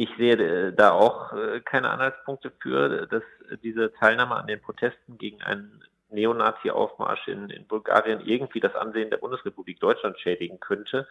ich sehe äh, da auch äh, keine Anhaltspunkte für, dass diese Teilnahme an den Protesten gegen einen Neonazi-Aufmarsch in, in Bulgarien irgendwie das Ansehen der Bundesrepublik Deutschland schädigen könnte.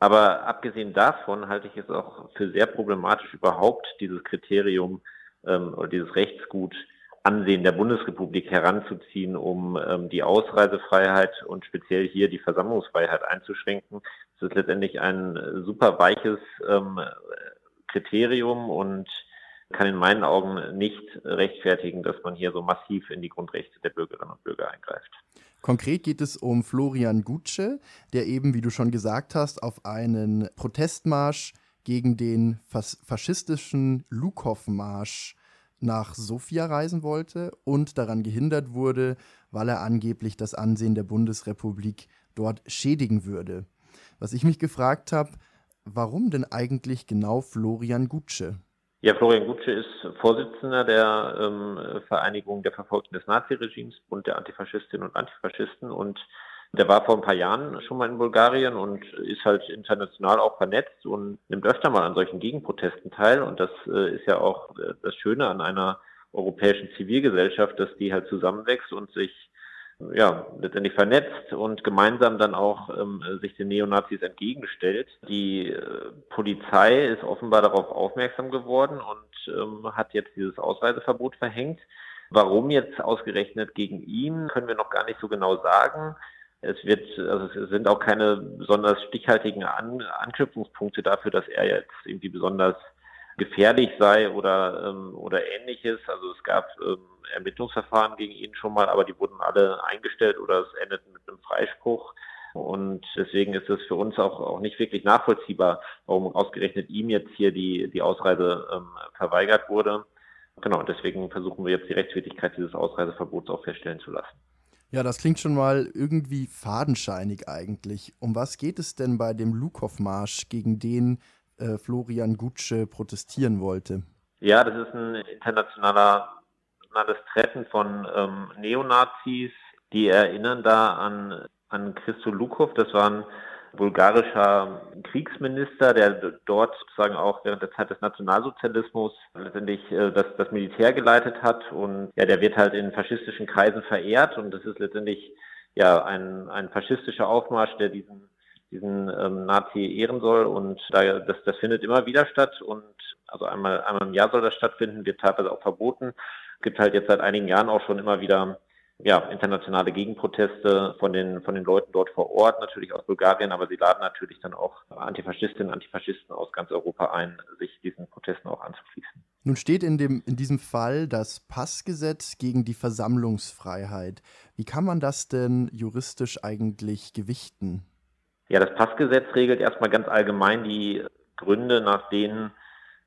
Aber abgesehen davon halte ich es auch für sehr problematisch, überhaupt dieses Kriterium ähm, oder dieses Rechtsgut Ansehen der Bundesrepublik heranzuziehen, um ähm, die Ausreisefreiheit und speziell hier die Versammlungsfreiheit einzuschränken. Das ist letztendlich ein äh, super weiches ähm, Kriterium und kann in meinen Augen nicht rechtfertigen, dass man hier so massiv in die Grundrechte der Bürgerinnen und Bürger eingreift. Konkret geht es um Florian Gutsche, der eben, wie du schon gesagt hast, auf einen Protestmarsch gegen den fas faschistischen Lukow-Marsch nach Sofia reisen wollte und daran gehindert wurde, weil er angeblich das Ansehen der Bundesrepublik dort schädigen würde. Was ich mich gefragt habe, warum denn eigentlich genau Florian Gutsche? Ja, Florian Gutsche ist Vorsitzender der ähm, Vereinigung der Verfolgten des Naziregimes, Bund der Antifaschistinnen und Antifaschisten und der war vor ein paar Jahren schon mal in Bulgarien und ist halt international auch vernetzt und nimmt öfter mal an solchen Gegenprotesten teil. Und das äh, ist ja auch äh, das Schöne an einer europäischen Zivilgesellschaft, dass die halt zusammenwächst und sich ja, letztendlich vernetzt und gemeinsam dann auch ähm, sich den Neonazis entgegenstellt. Die äh, Polizei ist offenbar darauf aufmerksam geworden und ähm, hat jetzt dieses Ausreiseverbot verhängt. Warum jetzt ausgerechnet gegen ihn, können wir noch gar nicht so genau sagen. Es wird, also es sind auch keine besonders stichhaltigen An Anknüpfungspunkte dafür, dass er jetzt irgendwie besonders gefährlich sei oder ähm, oder ähnliches. Also es gab ähm, Ermittlungsverfahren gegen ihn schon mal, aber die wurden alle eingestellt oder es endeten mit einem Freispruch. Und deswegen ist es für uns auch, auch nicht wirklich nachvollziehbar, warum ausgerechnet ihm jetzt hier die, die Ausreise ähm, verweigert wurde. Genau, deswegen versuchen wir jetzt die Rechtswidrigkeit dieses Ausreiseverbots auch feststellen zu lassen. Ja, das klingt schon mal irgendwie fadenscheinig eigentlich. Um was geht es denn bei dem Lukow-Marsch, gegen den äh, Florian Gutsche protestieren wollte? Ja, das ist ein internationales Treffen von ähm, Neonazis, die erinnern da an, an Christo Lukow. Das war ein bulgarischer Kriegsminister, der dort sozusagen auch während der Zeit des Nationalsozialismus letztendlich äh, das, das Militär geleitet hat. Und ja, der wird halt in faschistischen Kreisen verehrt und das ist letztendlich ja ein, ein faschistischer Aufmarsch, der diesen diesen ähm, Nazi ehren soll und da, das, das findet immer wieder statt und also einmal, einmal im Jahr soll das stattfinden, wird teilweise auch verboten. Es gibt halt jetzt seit einigen Jahren auch schon immer wieder ja, internationale Gegenproteste von den, von den Leuten dort vor Ort, natürlich aus Bulgarien, aber sie laden natürlich dann auch Antifaschistinnen Antifaschisten aus ganz Europa ein, sich diesen Protesten auch anzuschließen. Nun steht in, dem, in diesem Fall das Passgesetz gegen die Versammlungsfreiheit. Wie kann man das denn juristisch eigentlich gewichten? Ja, das Passgesetz regelt erstmal ganz allgemein die Gründe, nach denen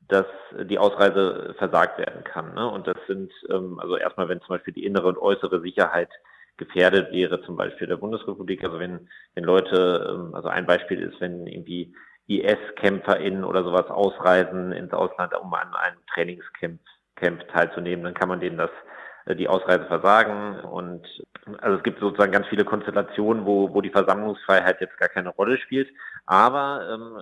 dass die Ausreise versagt werden kann. Ne? Und das sind ähm, also erstmal, wenn zum Beispiel die innere und äußere Sicherheit gefährdet wäre, zum Beispiel der Bundesrepublik. Also wenn, wenn Leute, ähm, also ein Beispiel ist, wenn irgendwie IS-KämpferInnen oder sowas ausreisen ins Ausland, um an einem Trainingscamp Camp teilzunehmen, dann kann man denen das die Ausreise versagen. Und also es gibt sozusagen ganz viele Konstellationen, wo, wo die Versammlungsfreiheit jetzt gar keine Rolle spielt. Aber ähm,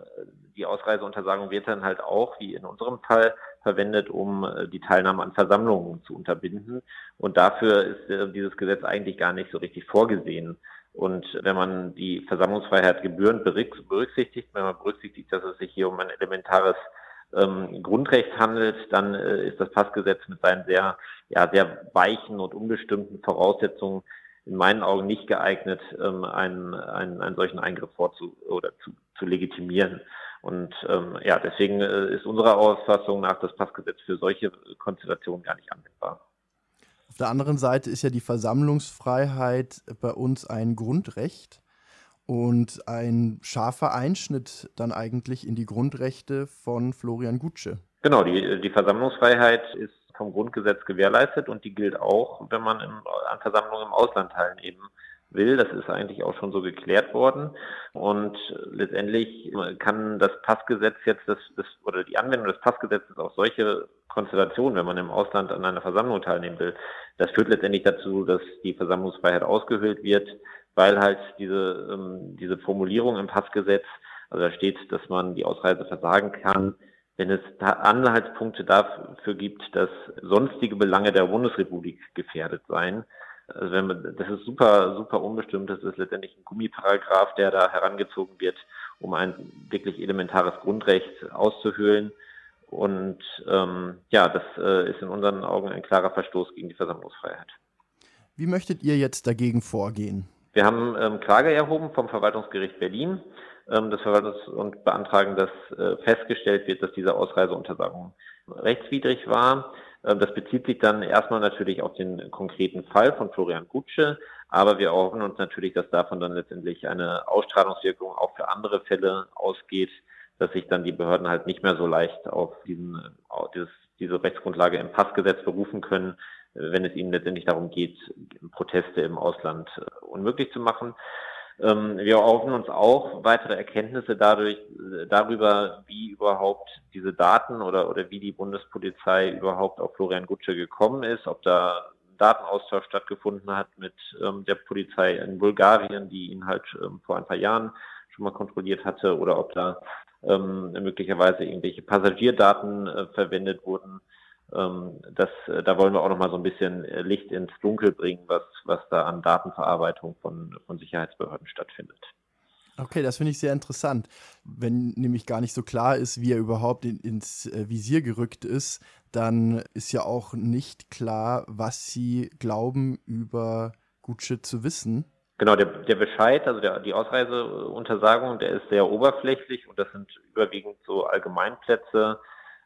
die Ausreiseuntersagung wird dann halt auch, wie in unserem Fall, verwendet, um äh, die Teilnahme an Versammlungen zu unterbinden. Und dafür ist äh, dieses Gesetz eigentlich gar nicht so richtig vorgesehen. Und wenn man die Versammlungsfreiheit gebührend berücksichtigt, wenn man berücksichtigt, dass es sich hier um ein elementares ähm, Grundrecht handelt, dann äh, ist das Passgesetz mit seinen sehr, ja, sehr weichen und unbestimmten Voraussetzungen in meinen Augen nicht geeignet, ähm, einen, einen, einen solchen Eingriff vorzu oder zu, zu legitimieren. Und ähm, ja, deswegen äh, ist unserer Auffassung nach das Passgesetz für solche Konstellationen gar nicht anwendbar. Auf der anderen Seite ist ja die Versammlungsfreiheit bei uns ein Grundrecht und ein scharfer Einschnitt dann eigentlich in die Grundrechte von Florian Gutsche. Genau, die, die Versammlungsfreiheit ist vom Grundgesetz gewährleistet und die gilt auch, wenn man im, an Versammlungen im Ausland teilnehmen will. Das ist eigentlich auch schon so geklärt worden. Und letztendlich kann das Passgesetz jetzt das, das oder die Anwendung des Passgesetzes auf solche Konstellationen, wenn man im Ausland an einer Versammlung teilnehmen will, das führt letztendlich dazu, dass die Versammlungsfreiheit ausgehöhlt wird weil halt diese, ähm, diese Formulierung im Passgesetz, also da steht, dass man die Ausreise versagen kann, wenn es Anhaltspunkte dafür gibt, dass sonstige Belange der Bundesrepublik gefährdet seien. Also wenn man, das ist super, super unbestimmt. Das ist letztendlich ein Gummiparagraph, der da herangezogen wird, um ein wirklich elementares Grundrecht auszuhöhlen. Und ähm, ja, das äh, ist in unseren Augen ein klarer Verstoß gegen die Versammlungsfreiheit. Wie möchtet ihr jetzt dagegen vorgehen? Wir haben ähm, Klage erhoben vom Verwaltungsgericht Berlin ähm, des Verwaltungs- und beantragen, dass äh, festgestellt wird, dass diese Ausreiseuntersagung rechtswidrig war. Ähm, das bezieht sich dann erstmal natürlich auf den konkreten Fall von Florian Gutsche, aber wir erhoffen uns natürlich, dass davon dann letztendlich eine Ausstrahlungswirkung auch für andere Fälle ausgeht, dass sich dann die Behörden halt nicht mehr so leicht auf diesen, auf dieses, diese Rechtsgrundlage im Passgesetz berufen können, wenn es ihnen letztendlich darum geht, Proteste im Ausland äh, unmöglich zu machen. Ähm, wir erhoffen uns auch weitere Erkenntnisse dadurch, äh, darüber, wie überhaupt diese Daten oder, oder wie die Bundespolizei überhaupt auf Florian Gutsche gekommen ist, ob da Datenaustausch stattgefunden hat mit ähm, der Polizei in Bulgarien, die ihn halt ähm, vor ein paar Jahren schon mal kontrolliert hatte, oder ob da ähm, möglicherweise irgendwelche Passagierdaten äh, verwendet wurden. Ähm, das, äh, da wollen wir auch noch mal so ein bisschen äh, Licht ins Dunkel bringen, was, was da an Datenverarbeitung von, von Sicherheitsbehörden stattfindet. Okay, das finde ich sehr interessant. Wenn nämlich gar nicht so klar ist, wie er überhaupt in, ins äh, Visier gerückt ist, dann ist ja auch nicht klar, was sie glauben über Gutsche zu wissen. Genau, der, der Bescheid, also der, die Ausreiseuntersagung, der ist sehr oberflächlich und das sind überwiegend so Allgemeinplätze,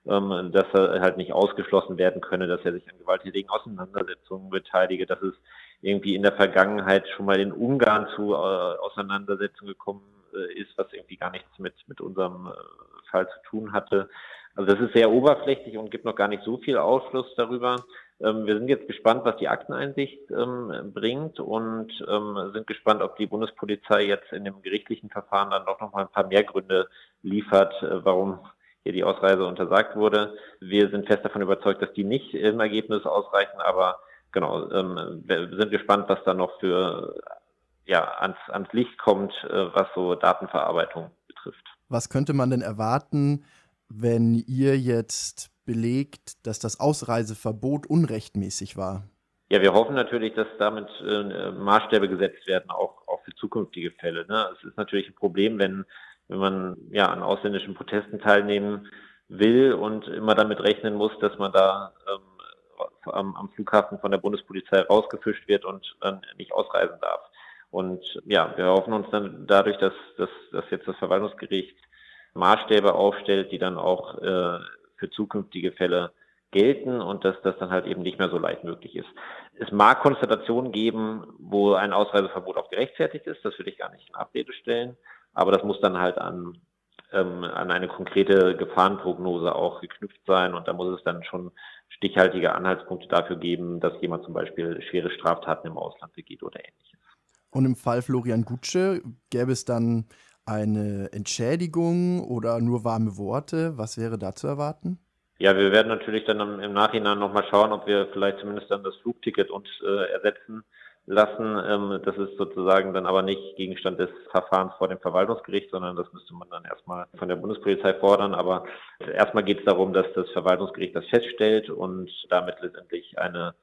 ähm, dass er halt nicht ausgeschlossen werden könne, dass er sich an gewalttätigen Auseinandersetzungen beteilige, dass es irgendwie in der Vergangenheit schon mal in Ungarn zu äh, Auseinandersetzungen gekommen äh, ist, was irgendwie gar nichts mit, mit unserem äh, Fall zu tun hatte. Also das ist sehr oberflächlich und gibt noch gar nicht so viel Aufschluss darüber. Ähm, wir sind jetzt gespannt, was die Akteneinsicht ähm, bringt und ähm, sind gespannt, ob die Bundespolizei jetzt in dem gerichtlichen Verfahren dann doch noch mal ein paar mehr Gründe liefert, äh, warum hier die Ausreise untersagt wurde. Wir sind fest davon überzeugt, dass die nicht im Ergebnis ausreichen, aber genau, ähm, wir sind gespannt, was da noch für ja, ans, ans Licht kommt, äh, was so Datenverarbeitung betrifft. Was könnte man denn erwarten, wenn ihr jetzt belegt, dass das Ausreiseverbot unrechtmäßig war? Ja, wir hoffen natürlich, dass damit äh, Maßstäbe gesetzt werden, auch, auch für zukünftige Fälle. Ne? Es ist natürlich ein Problem, wenn wenn man ja an ausländischen Protesten teilnehmen will und immer damit rechnen muss, dass man da ähm, am, am, Flughafen von der Bundespolizei rausgefischt wird und dann nicht ausreisen darf. Und ja, wir hoffen uns dann dadurch, dass, dass, dass jetzt das Verwaltungsgericht Maßstäbe aufstellt, die dann auch äh, für zukünftige Fälle gelten und dass das dann halt eben nicht mehr so leicht möglich ist. Es mag Konstellationen geben, wo ein Ausreiseverbot auch gerechtfertigt ist, das würde ich gar nicht in Abrede stellen. Aber das muss dann halt an, ähm, an eine konkrete Gefahrenprognose auch geknüpft sein und da muss es dann schon stichhaltige Anhaltspunkte dafür geben, dass jemand zum Beispiel schwere Straftaten im Ausland begeht oder ähnliches. Und im Fall Florian Gutsche gäbe es dann eine Entschädigung oder nur warme Worte? Was wäre da zu erwarten? Ja, wir werden natürlich dann im Nachhinein nochmal schauen, ob wir vielleicht zumindest dann das Flugticket uns äh, ersetzen lassen. Ähm, das ist sozusagen dann aber nicht Gegenstand des Verfahrens vor dem Verwaltungsgericht, sondern das müsste man dann erstmal von der Bundespolizei fordern. Aber erstmal geht es darum, dass das Verwaltungsgericht das feststellt und damit letztendlich eine,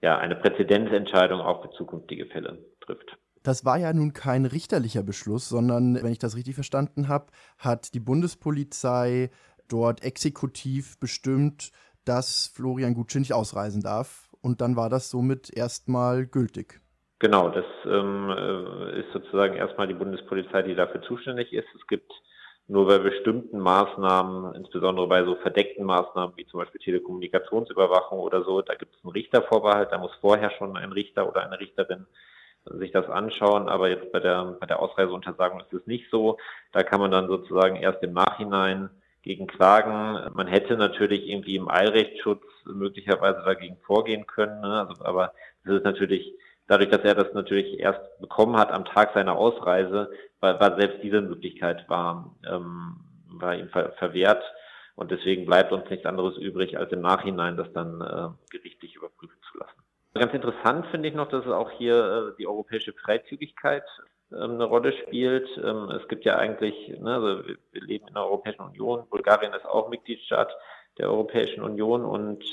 ja, eine Präzedenzentscheidung auch für zukünftige Fälle trifft. Das war ja nun kein richterlicher Beschluss, sondern, wenn ich das richtig verstanden habe, hat die Bundespolizei dort exekutiv bestimmt, dass Florian Gutsche nicht ausreisen darf. Und dann war das somit erstmal gültig. Genau, das ähm, äh, ist sozusagen erstmal die Bundespolizei, die dafür zuständig ist. Es gibt nur bei bestimmten Maßnahmen, insbesondere bei so verdeckten Maßnahmen wie zum Beispiel Telekommunikationsüberwachung oder so, da gibt es einen Richtervorbehalt, da muss vorher schon ein Richter oder eine Richterin sich das anschauen, aber jetzt bei der, bei der Ausreiseuntersagung ist es nicht so. Da kann man dann sozusagen erst im Nachhinein gegen klagen. Man hätte natürlich irgendwie im Eilrechtsschutz möglicherweise dagegen vorgehen können, ne? also, aber das ist natürlich dadurch, dass er das natürlich erst bekommen hat am Tag seiner Ausreise, war, war selbst diese Möglichkeit war, ähm, war ihm ver verwehrt. Und deswegen bleibt uns nichts anderes übrig, als im Nachhinein das dann äh, gerichtlich überprüfen zu lassen. Ganz interessant finde ich noch, dass auch hier äh, die europäische Freizügigkeit ähm, eine Rolle spielt. Ähm, es gibt ja eigentlich, ne, also wir leben in der Europäischen Union, Bulgarien ist auch Mitgliedstaat der Europäischen Union und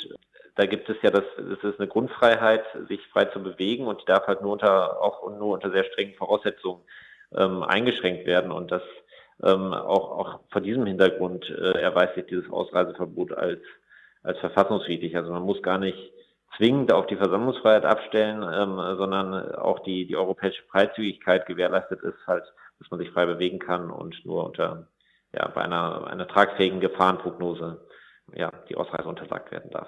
da gibt es ja das, es ist eine Grundfreiheit, sich frei zu bewegen und die darf halt nur unter, auch nur unter sehr strengen Voraussetzungen ähm, eingeschränkt werden und das ähm, auch, auch vor diesem Hintergrund äh, erweist sich dieses Ausreiseverbot als, als verfassungswidrig. Also man muss gar nicht zwingend auf die Versammlungsfreiheit abstellen, ähm, sondern auch die, die europäische Freizügigkeit gewährleistet ist halt, dass man sich frei bewegen kann und nur unter ja, bei einer, einer tragfähigen Gefahrenprognose ja, die Ausreise untersagt werden darf.